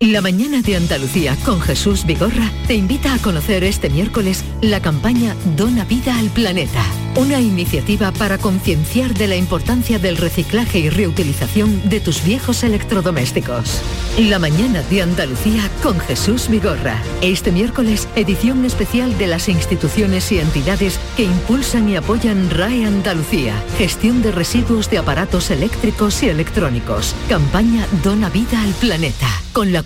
La mañana de Andalucía con Jesús Vigorra te invita a conocer este miércoles la campaña Dona Vida al Planeta, una iniciativa para concienciar de la importancia del reciclaje y reutilización de tus viejos electrodomésticos. La mañana de Andalucía con Jesús Vigorra. Este miércoles, edición especial de las instituciones y entidades que impulsan y apoyan RAE Andalucía, gestión de residuos de aparatos eléctricos y electrónicos. Campaña Dona Vida al Planeta, con la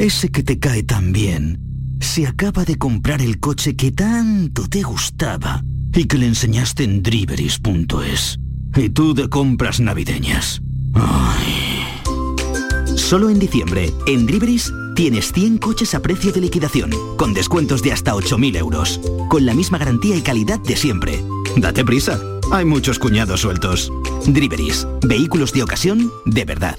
Ese que te cae tan bien. Se acaba de comprar el coche que tanto te gustaba y que le enseñaste en driveris.es. Y tú de compras navideñas. Ay. Solo en diciembre, en Driveris, tienes 100 coches a precio de liquidación, con descuentos de hasta 8.000 euros, con la misma garantía y calidad de siempre. Date prisa, hay muchos cuñados sueltos. Driveris, vehículos de ocasión de verdad.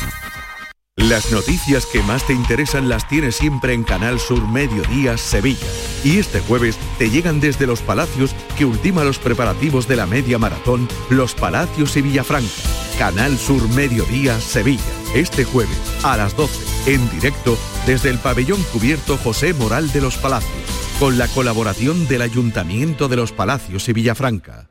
Las noticias que más te interesan las tienes siempre en Canal Sur Mediodía Sevilla. Y este jueves te llegan desde Los Palacios que ultima los preparativos de la media maratón Los Palacios y Villafranca. Canal Sur Mediodía Sevilla. Este jueves a las 12 en directo desde el pabellón cubierto José Moral de Los Palacios. Con la colaboración del Ayuntamiento de Los Palacios y Villafranca.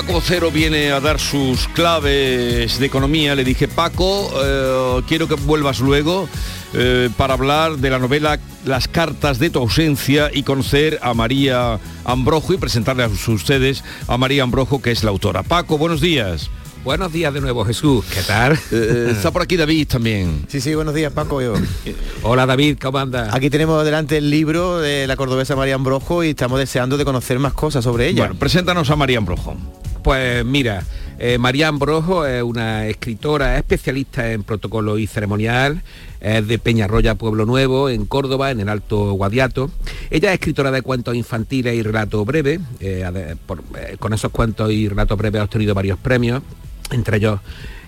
Paco Vocero viene a dar sus claves de economía, le dije, Paco, eh, quiero que vuelvas luego eh, para hablar de la novela Las cartas de tu ausencia y conocer a María Ambrojo y presentarle a ustedes a María Ambrojo, que es la autora. Paco, buenos días. Buenos días de nuevo, Jesús. ¿Qué tal? Eh, está por aquí David también. Sí, sí, buenos días, Paco. Yo. Hola, David, ¿cómo andas? Aquí tenemos delante el libro de la cordobesa María Ambrojo y estamos deseando de conocer más cosas sobre ella. Bueno, preséntanos a María Ambrojo. Pues mira, eh, María Ambrojo es una escritora especialista en protocolo y ceremonial, es de Peñarroya, Pueblo Nuevo, en Córdoba, en el Alto Guadiato. Ella es escritora de cuentos infantiles y relatos breves. eh, eh, con esos cuentos y relatos breves ha obtenido varios premios, entre ellos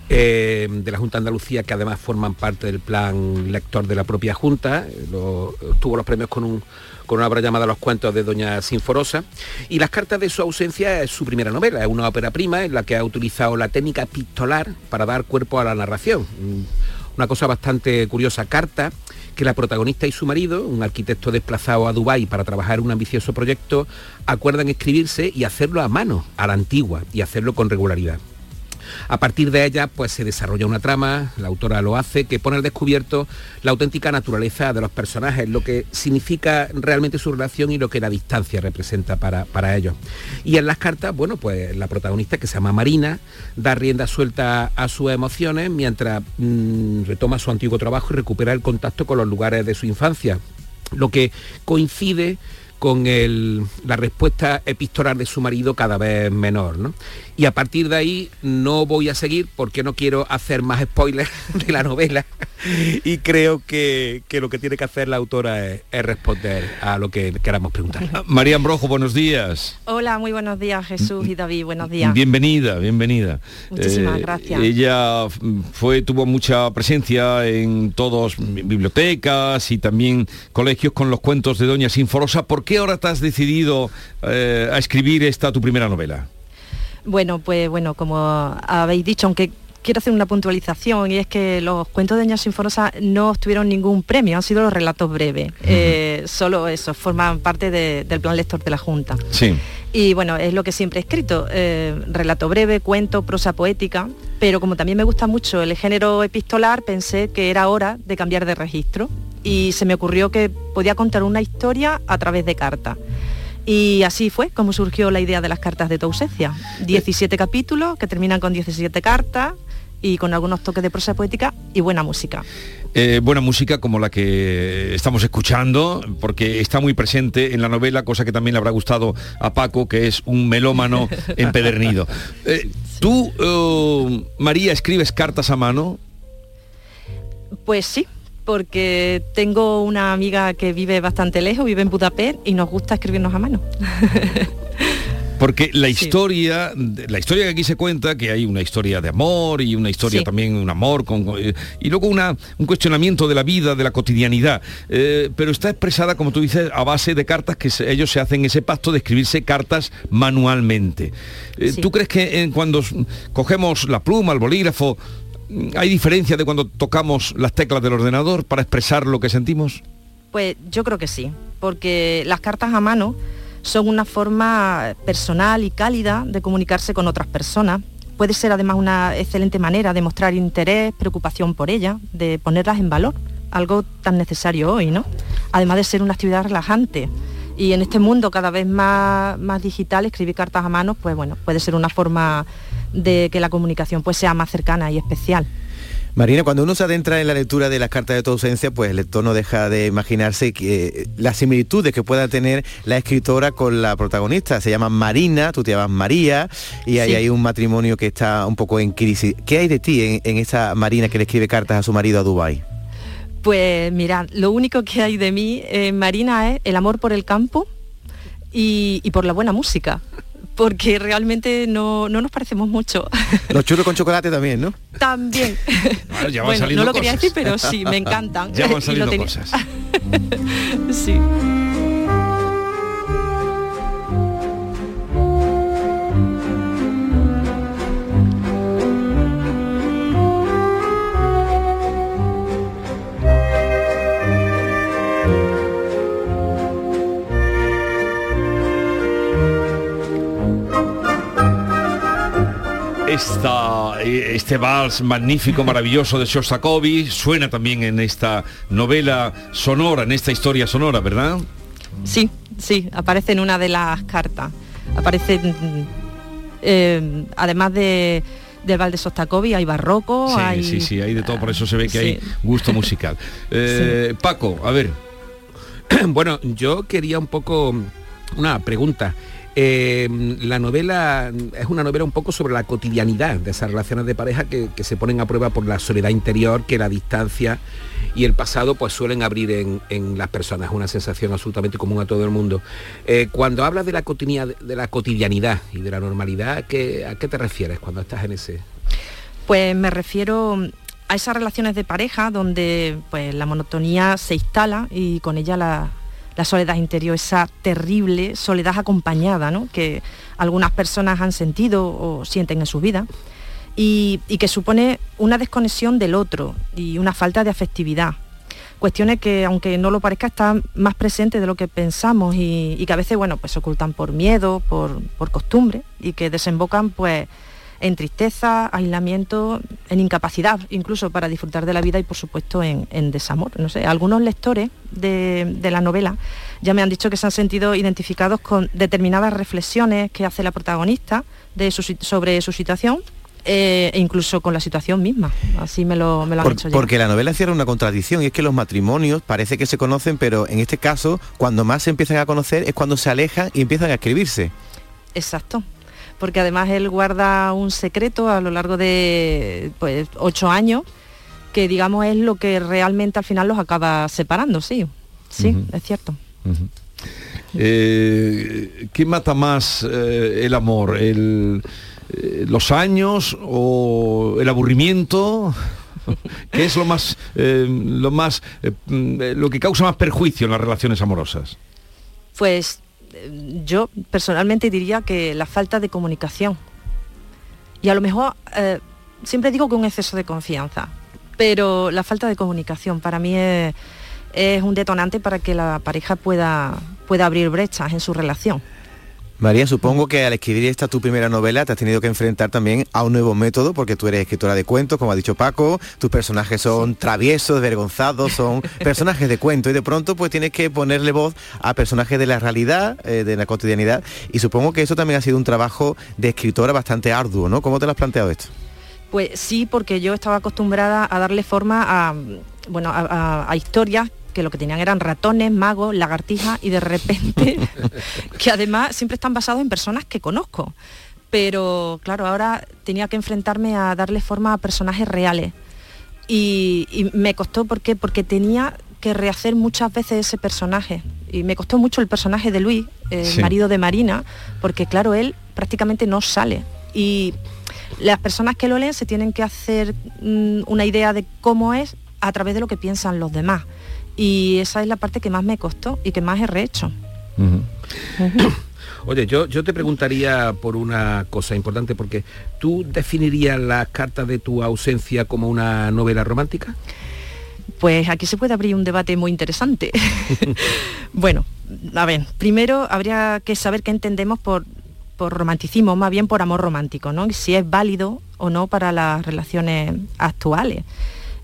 eh, de la Junta Andalucía, que además forman parte del plan lector de la propia Junta. Lo- tuvo los premios con, un, con una obra llamada Los cuentos de Doña Sinforosa. Y Las cartas de su ausencia es su primera novela, es una ópera prima en la que ha utilizado la técnica pistolar para dar cuerpo a la narración. Mm, Una cosa bastante curiosa, carta que la protagonista y su marido, un arquitecto desplazado a Dubái para trabajar un ambicioso proyecto, acuerdan escribirse y hacerlo a mano, a la antigua, y hacerlo con regularidad. A partir de ella, pues se desarrolla una trama, la autora lo hace, que pone al descubierto la auténtica naturaleza de los personajes, lo que significa realmente su relación y lo que la distancia representa para, para ellos. Y en las cartas, bueno, pues la protagonista, que se llama Marina, da rienda suelta a sus emociones mientras mm, retoma su antiguo trabajo y recupera el contacto con los lugares de su infancia, lo que coincide con la respuesta epistolar de su marido cada vez menor. ¿no? Y a partir de ahí no voy a seguir porque no quiero hacer más spoilers de la novela y creo que, que lo que tiene que hacer la autora es, es responder a lo que queramos preguntar. María Ambrojo, buenos días. Hola, muy buenos días Jesús y David, buenos días. Bienvenida, bienvenida. Muchísimas Eh, gracias. Ella fue, tuvo mucha presencia en todos bibliotecas y también colegios con los cuentos de Doña Sinforosa. ¿Por qué ahora te has decidido eh, a escribir esta tu primera novela? Bueno, pues bueno, como habéis dicho, aunque quiero hacer una puntualización y es que los cuentos de Doña Sinforosa no obtuvieron ningún premio, han sido los relatos breves. Eh, solo eso, forman parte de- del plan lector de la Junta. Sí. Y bueno, es lo que siempre he escrito, eh, relato breve, cuento, prosa poética, pero como también me gusta mucho el género epistolar, pensé que era hora de cambiar de registro y se me ocurrió que podía contar una historia a través de cartas. Y así fue como surgió la idea de las cartas de tu ausencia. 17 capítulos que terminan con 17 cartas y con algunos toques de prosa poética y buena música. Eh, buena música como la que estamos escuchando, porque está muy presente en la novela, cosa que también le habrá gustado a Paco, que es un melómano empedernido. Eh, ¿Tú, eh, María, escribes cartas a mano? Pues sí, porque tengo una amiga que vive bastante lejos, vive en Budapest y nos gusta escribirnos a mano. Porque la historia, la historia que aquí se cuenta, que hay una historia de amor y una historia Sí. también, un amor, con, eh, y luego una, un cuestionamiento de la vida, de la cotidianidad, eh, pero está expresada, como tú dices, a base de cartas que se- ellos se hacen ese pacto de escribirse cartas manualmente. Eh, ¿Tú crees que cuando cogemos la pluma, el bolígrafo, hay diferencia de cuando tocamos las teclas del ordenador para expresar lo que sentimos? Pues yo creo que sí, porque las cartas a mano son una forma personal y cálida de comunicarse con otras personas. Puede ser además una excelente manera de mostrar interés, preocupación por ellas, de ponerlas en valor, algo tan necesario hoy, ¿no? Además de ser una actividad relajante. Y en este mundo cada vez más, más digital, escribir cartas a mano, pues bueno, puede ser una forma de que la comunicación pues sea más cercana y especial. Marina, cuando uno se adentra en la lectura de las cartas de tu ausencia, pues el lector no deja de imaginarse que eh, las similitudes que pueda tener la escritora con la protagonista. Se llama Marina, tú te llamas María, y ahí Sí. hay un matrimonio que está un poco en crisis. ¿Qué hay de ti en, en esa Marina que le escribe cartas a su marido a Dubái? Pues mirad, lo único que hay de mí, eh, Marina, es el amor por el campo y, y por la buena música, porque realmente no, no nos parecemos mucho. Los churros con chocolate también, ¿no? También. Bueno, ya van bueno, saliendo no lo quería decir, pero sí, me encantan. Ya van saliendo cosas. sí. Esta, eh, este vals magnífico, maravilloso de Shostakovich suena también en esta novela sonora, en esta historia sonora, ¿verdad? Sí, sí, aparece en una de las cartas. Aparece, mm, eh, además de, del Val de Sostakovich, hay barroco, Sí, hay... sí, sí, hay de todo, por eso se ve que Sí. hay gusto musical. Eh, Paco, a ver. bueno, yo quería un poco una pregunta. Eh, la novela es una novela un poco sobre la cotidianidad de esas relaciones de pareja que, se ponen a prueba por la soledad interior, que la distancia y el pasado pues suelen abrir en, las personas, una sensación absolutamente común a todo el mundo. Eh, cuando hablas de la, de la cotidianidad y de la normalidad, ¿a qué, ¿a qué te refieres cuando estás en ese? Pues me refiero a esas relaciones de pareja donde pues, la monotonía se instala y con ella la, la soledad interior, esa terrible soledad acompañada ¿no? que algunas personas han sentido o sienten en su vida y, que supone una desconexión del otro y una falta de afectividad. Cuestiones que, aunque no lo parezca, están más presentes de lo que pensamos y, y que a veces, bueno, pues se ocultan por miedo, por, por costumbre y que desembocan, pues, en tristeza, aislamiento, en incapacidad, incluso para disfrutar de la vida y por supuesto en, en desamor. No sé, algunos lectores de, de la novela ya me han dicho que se han sentido identificados con determinadas reflexiones que hace la protagonista de su sobre su situación eh, e incluso con la situación misma. Así me lo, me lo han Por- dicho ya. porque la novela encierra una contradicción y es que los matrimonios parece que se conocen, pero en este caso, cuando más se empiezan a conocer es cuando se alejan y empiezan a escribirse. Exacto. Porque además él guarda un secreto a lo largo de pues, ocho años, que digamos es lo que realmente al final los acaba separando, sí, sí, es cierto. Eh, ¿Qué mata más eh, el amor? El, eh, ¿Los años o el aburrimiento? ¿Qué es lo más, lo más, mm, lo que causa más perjuicio en las relaciones amorosas? Pues yo personalmente diría que la falta de comunicación. Y a lo mejor eh, siempre digo que un exceso de confianza, pero la falta de comunicación para mí es, es un detonante para que la pareja pueda, pueda abrir brechas en su relación. María, supongo que al escribir esta tu primera novela te has tenido que enfrentar también a un nuevo método, porque tú eres escritora de cuentos, como ha dicho Paco, tus personajes son traviesos, vergonzados, son personajes de cuento y de pronto pues tienes que ponerle voz a personajes de la realidad, eh, de la cotidianidad y supongo que eso también ha sido un trabajo de escritora bastante arduo, ¿no? ¿Cómo te lo has planteado esto? Pues sí, porque yo estaba acostumbrada a darle forma a, bueno, a, a- a historias que lo que tenían eran ratones, magos, lagartijas y de repente, que además siempre están basados en personas que conozco. Pero claro, ahora tenía que enfrentarme a darle forma a personajes reales. Y, y me costó, ¿por qué? Porque tenía que rehacer muchas veces ese personaje. Y me costó mucho el personaje de Luis, el Sí. marido de Marina, porque claro, él prácticamente no sale. Y las personas que lo leen se tienen que hacer mm, una idea de cómo es a través de lo que piensan los demás. Y esa es la parte que más me costó y que más he rehecho. Oye, yo, yo te preguntaría por una cosa importante, porque ¿tú definirías las cartas de tu ausencia como una novela romántica? Pues aquí se puede abrir un debate muy interesante. bueno, a ver, primero habría que saber qué entendemos por, por romanticismo, más bien por amor romántico, ¿no? Y si es válido o no para las relaciones actuales.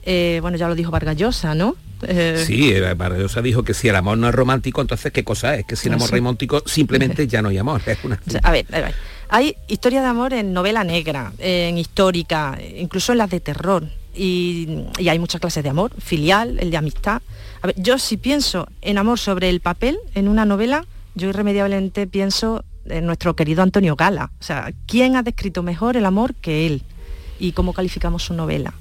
Eh, bueno, ya lo dijo Vargas Llosa, ¿no? Eh, Sí, eh, Barrosa dijo que si el amor no es romántico, entonces ¿qué cosa es? Que si el No amor sé. romántico simplemente ya no hay amor. Es una... O sea, a ver, a ver, hay historias de amor en novela negra, en histórica, incluso en las de terror. Y, y hay muchas clases de amor, filial, el de amistad. A ver, yo si pienso en amor sobre el papel en una novela, yo irremediablemente pienso en nuestro querido Antonio Gala. O sea, ¿quién ha descrito mejor el amor que él? Y cómo calificamos su novela.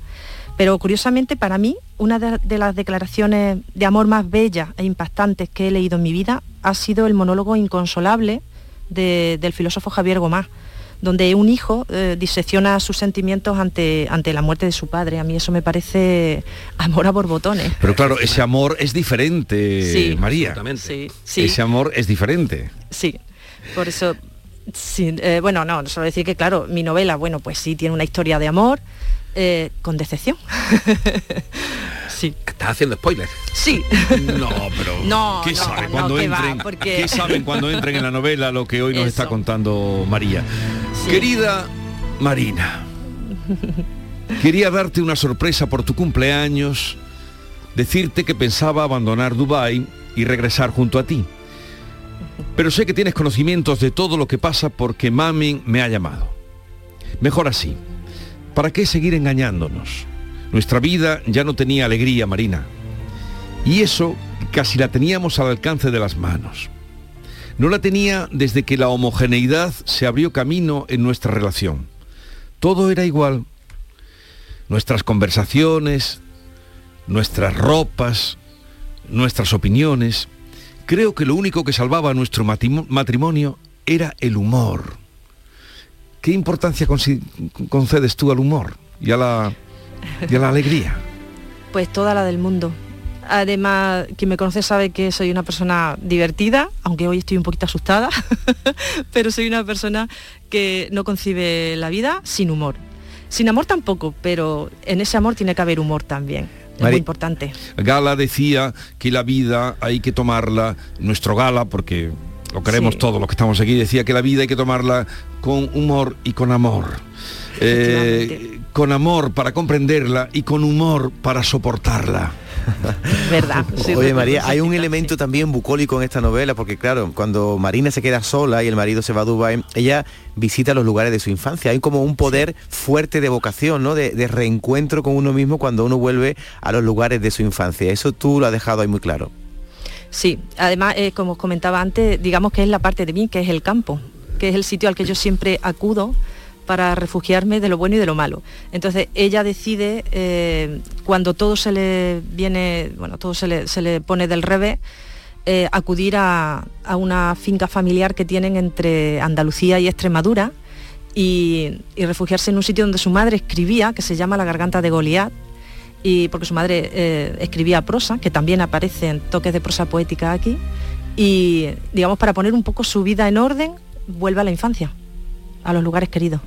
Pero curiosamente para mí, una de, de las declaraciones de amor más bellas e impactantes que he leído en mi vida ha sido el monólogo inconsolable de- del filósofo Javier Gomás, donde un hijo eh, disecciona sus sentimientos ante, ante la muerte de su padre. A mí eso me parece amor a borbotones. Pero claro, ese amor es diferente, Sí, María. Sí, sí. Ese amor es diferente. Sí, por eso, sí, eh, bueno, no, solo decir que claro, mi novela, bueno, pues sí, tiene una historia de amor eh, con decepción. sí. Estás haciendo spoilers. Sí. No, pero No, ¿qué no, sabe no, cuando va, entren? porque- ¿Qué saben cuando entren en la novela lo que hoy nos está contando María? Querida Marina, quería darte una sorpresa por tu cumpleaños, decirte que pensaba abandonar Dubai y regresar junto a ti. Pero sé que tienes conocimientos de todo lo que pasa porque Mami me ha llamado. Mejor así. ¿Para qué seguir engañándonos? Nuestra vida ya no tenía alegría, Marina. Y eso casi la teníamos al alcance de las manos. No la tenía desde que la homogeneidad se abrió camino en nuestra relación. Todo era igual. Nuestras conversaciones, nuestras ropas, nuestras opiniones. Creo que lo único que salvaba nuestro matrimonio era el humor. ¿Qué importancia concedes tú al humor y a la, y a la alegría? Pues toda la del mundo. Además, quien me conoce sabe que soy una persona divertida, aunque hoy estoy un poquito asustada, pero soy una persona que no concibe la vida sin humor. Sin amor tampoco, pero en ese amor tiene que haber humor también. Es Mari- muy importante. Gala decía que la vida hay que tomarla, nuestro Gala, porque lo queremos Sí. todos los que estamos aquí, decía que la vida hay que tomarla con humor y con amor. Eh, con amor para comprenderla y con humor para soportarla. ¿Verdad? Sí, Oye María, hay un elemento también bucólico en esta novela, porque claro, cuando Marina se queda sola y el marido se va a Dubái, ella visita los lugares de su infancia. Hay como un poder fuerte de vocación, ¿no? De, de reencuentro con uno mismo cuando uno vuelve a los lugares de su infancia. Eso tú lo has dejado ahí muy claro. Sí, además, eh, como os comentaba antes, digamos que es la parte de mí, que es el campo. que es el sitio al que yo siempre acudo para refugiarme de lo bueno y de lo malo. Entonces ella decide, eh, cuando todo se le viene, bueno, todo se le, pone del revés, eh, acudir a, una finca familiar que tienen entre Andalucía y Extremadura y, refugiarse en un sitio donde su madre escribía, que se llama La Garganta de Goliat, y porque su madre eh, escribía prosa, que también aparece en toques de prosa poética aquí, y digamos para poner un poco su vida en orden, vuelve a la infancia, a los lugares queridos.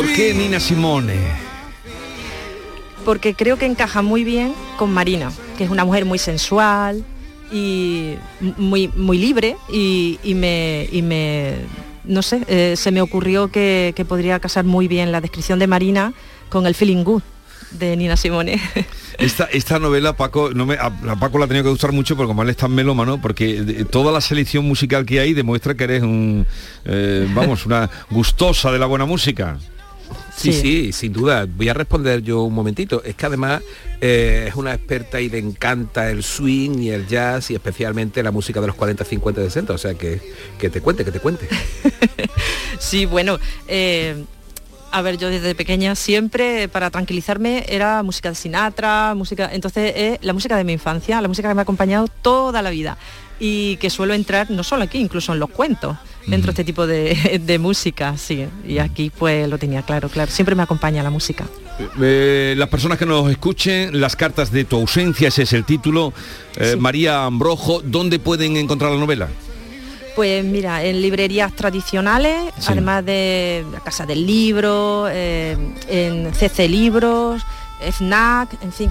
¿Por qué Nina Simone? porque creo que encaja muy bien con Marina, que es una mujer muy sensual y muy, muy libre y, me, me, no sé, eh, se me ocurrió que, podría casar muy bien la descripción de Marina con el feeling good de Nina Simone. Esta, esta novela, Paco, no me, a, Paco la ha tenido que gustar mucho porque como él es tan melómano, porque toda la selección musical que hay demuestra que eres un, eh, vamos, una gustosa de la buena música. Sí, sí, sin duda. Voy a responder yo un momentito. Es que además eh, es una experta y le encanta el swing y el jazz y especialmente la música de los 40, 50, 60. O sea, que, que te cuente, que te cuente. sí, bueno. Eh, a ver, yo desde pequeña siempre para tranquilizarme era música de Sinatra, música, entonces es la música de mi infancia, la música que me ha acompañado toda la vida y que suelo entrar no solo aquí, incluso en los cuentos dentro de este tipo de, música, sí. Y aquí pues lo tenía claro, claro. Siempre me acompaña la música. Eh, las personas que nos escuchen, las cartas de tu ausencia, ese es el título. Eh, María Ambrojo, ¿dónde pueden encontrar la novela? Pues mira, en librerías tradicionales, además de la Casa del Libro, eh, en CC Libros, FNAC, en fin.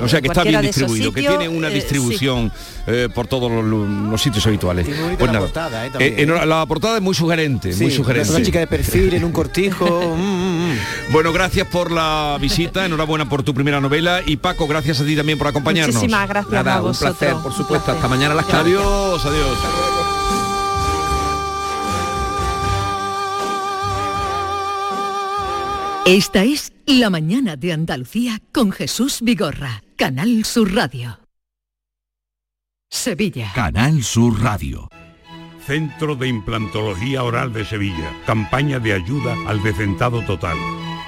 o sea que está bien distribuido, que tiene una eh, distribución eh, por todos los, sitios habituales. Pues la, portada, eh, la portada es muy sugerente, muy sugerente. Una chica de perfil en un cortijo. Mm, mm, mm. Bueno, gracias por la visita, enhorabuena por tu primera novela y Paco, gracias a ti también por acompañarnos. Muchísimas gracias a Un placer, por supuesto. Hasta mañana a las Adiós, adiós. Esta es La Mañana de Andalucía con Jesús Vigorra, Canal Sur Radio. Sevilla. Canal Sur Radio. Centro de Implantología Oral de Sevilla. Campaña de ayuda al decentado total.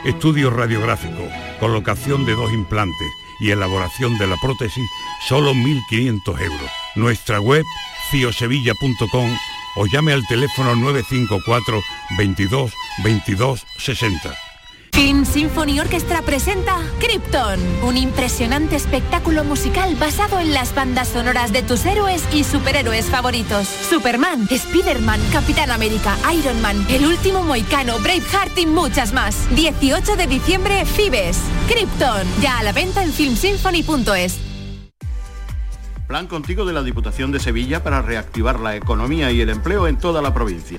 Estudio radiográfico, colocación de dos implantes y elaboración de la prótesis, solo 1.500 euros. Nuestra web, ciosevilla.com o llame al teléfono 954 22 22 60. Film Symphony Orchestra presenta Krypton, un impresionante espectáculo musical basado en las bandas sonoras de tus héroes y superhéroes favoritos. Superman, Spider-Man, Capitán América, Iron Man, El Último Moicano, Braveheart y muchas más. 18 de diciembre, Fibes. Krypton, ya a la venta en filmsymphony.es. Plan contigo de la Diputación de Sevilla para reactivar la economía y el empleo en toda la provincia.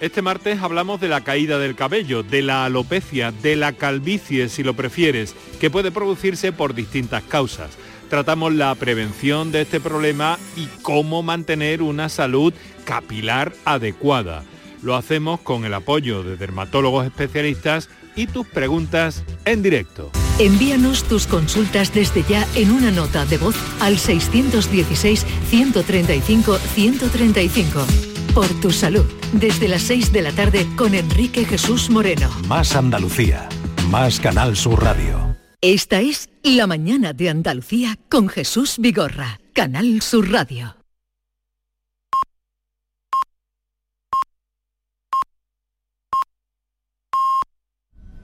Este martes hablamos de la caída del cabello, de la alopecia, de la calvicie, si lo prefieres, que puede producirse por distintas causas. Tratamos la prevención de este problema y cómo mantener una salud capilar adecuada. Lo hacemos con el apoyo de dermatólogos especialistas y tus preguntas en directo. Envíanos tus consultas desde ya en una nota de voz al 616-135-135. Por tu salud, desde las 6 de la tarde con Enrique Jesús Moreno. Más Andalucía, más Canal Sur Radio. Esta es La Mañana de Andalucía con Jesús Vigorra, Canal Sur Radio.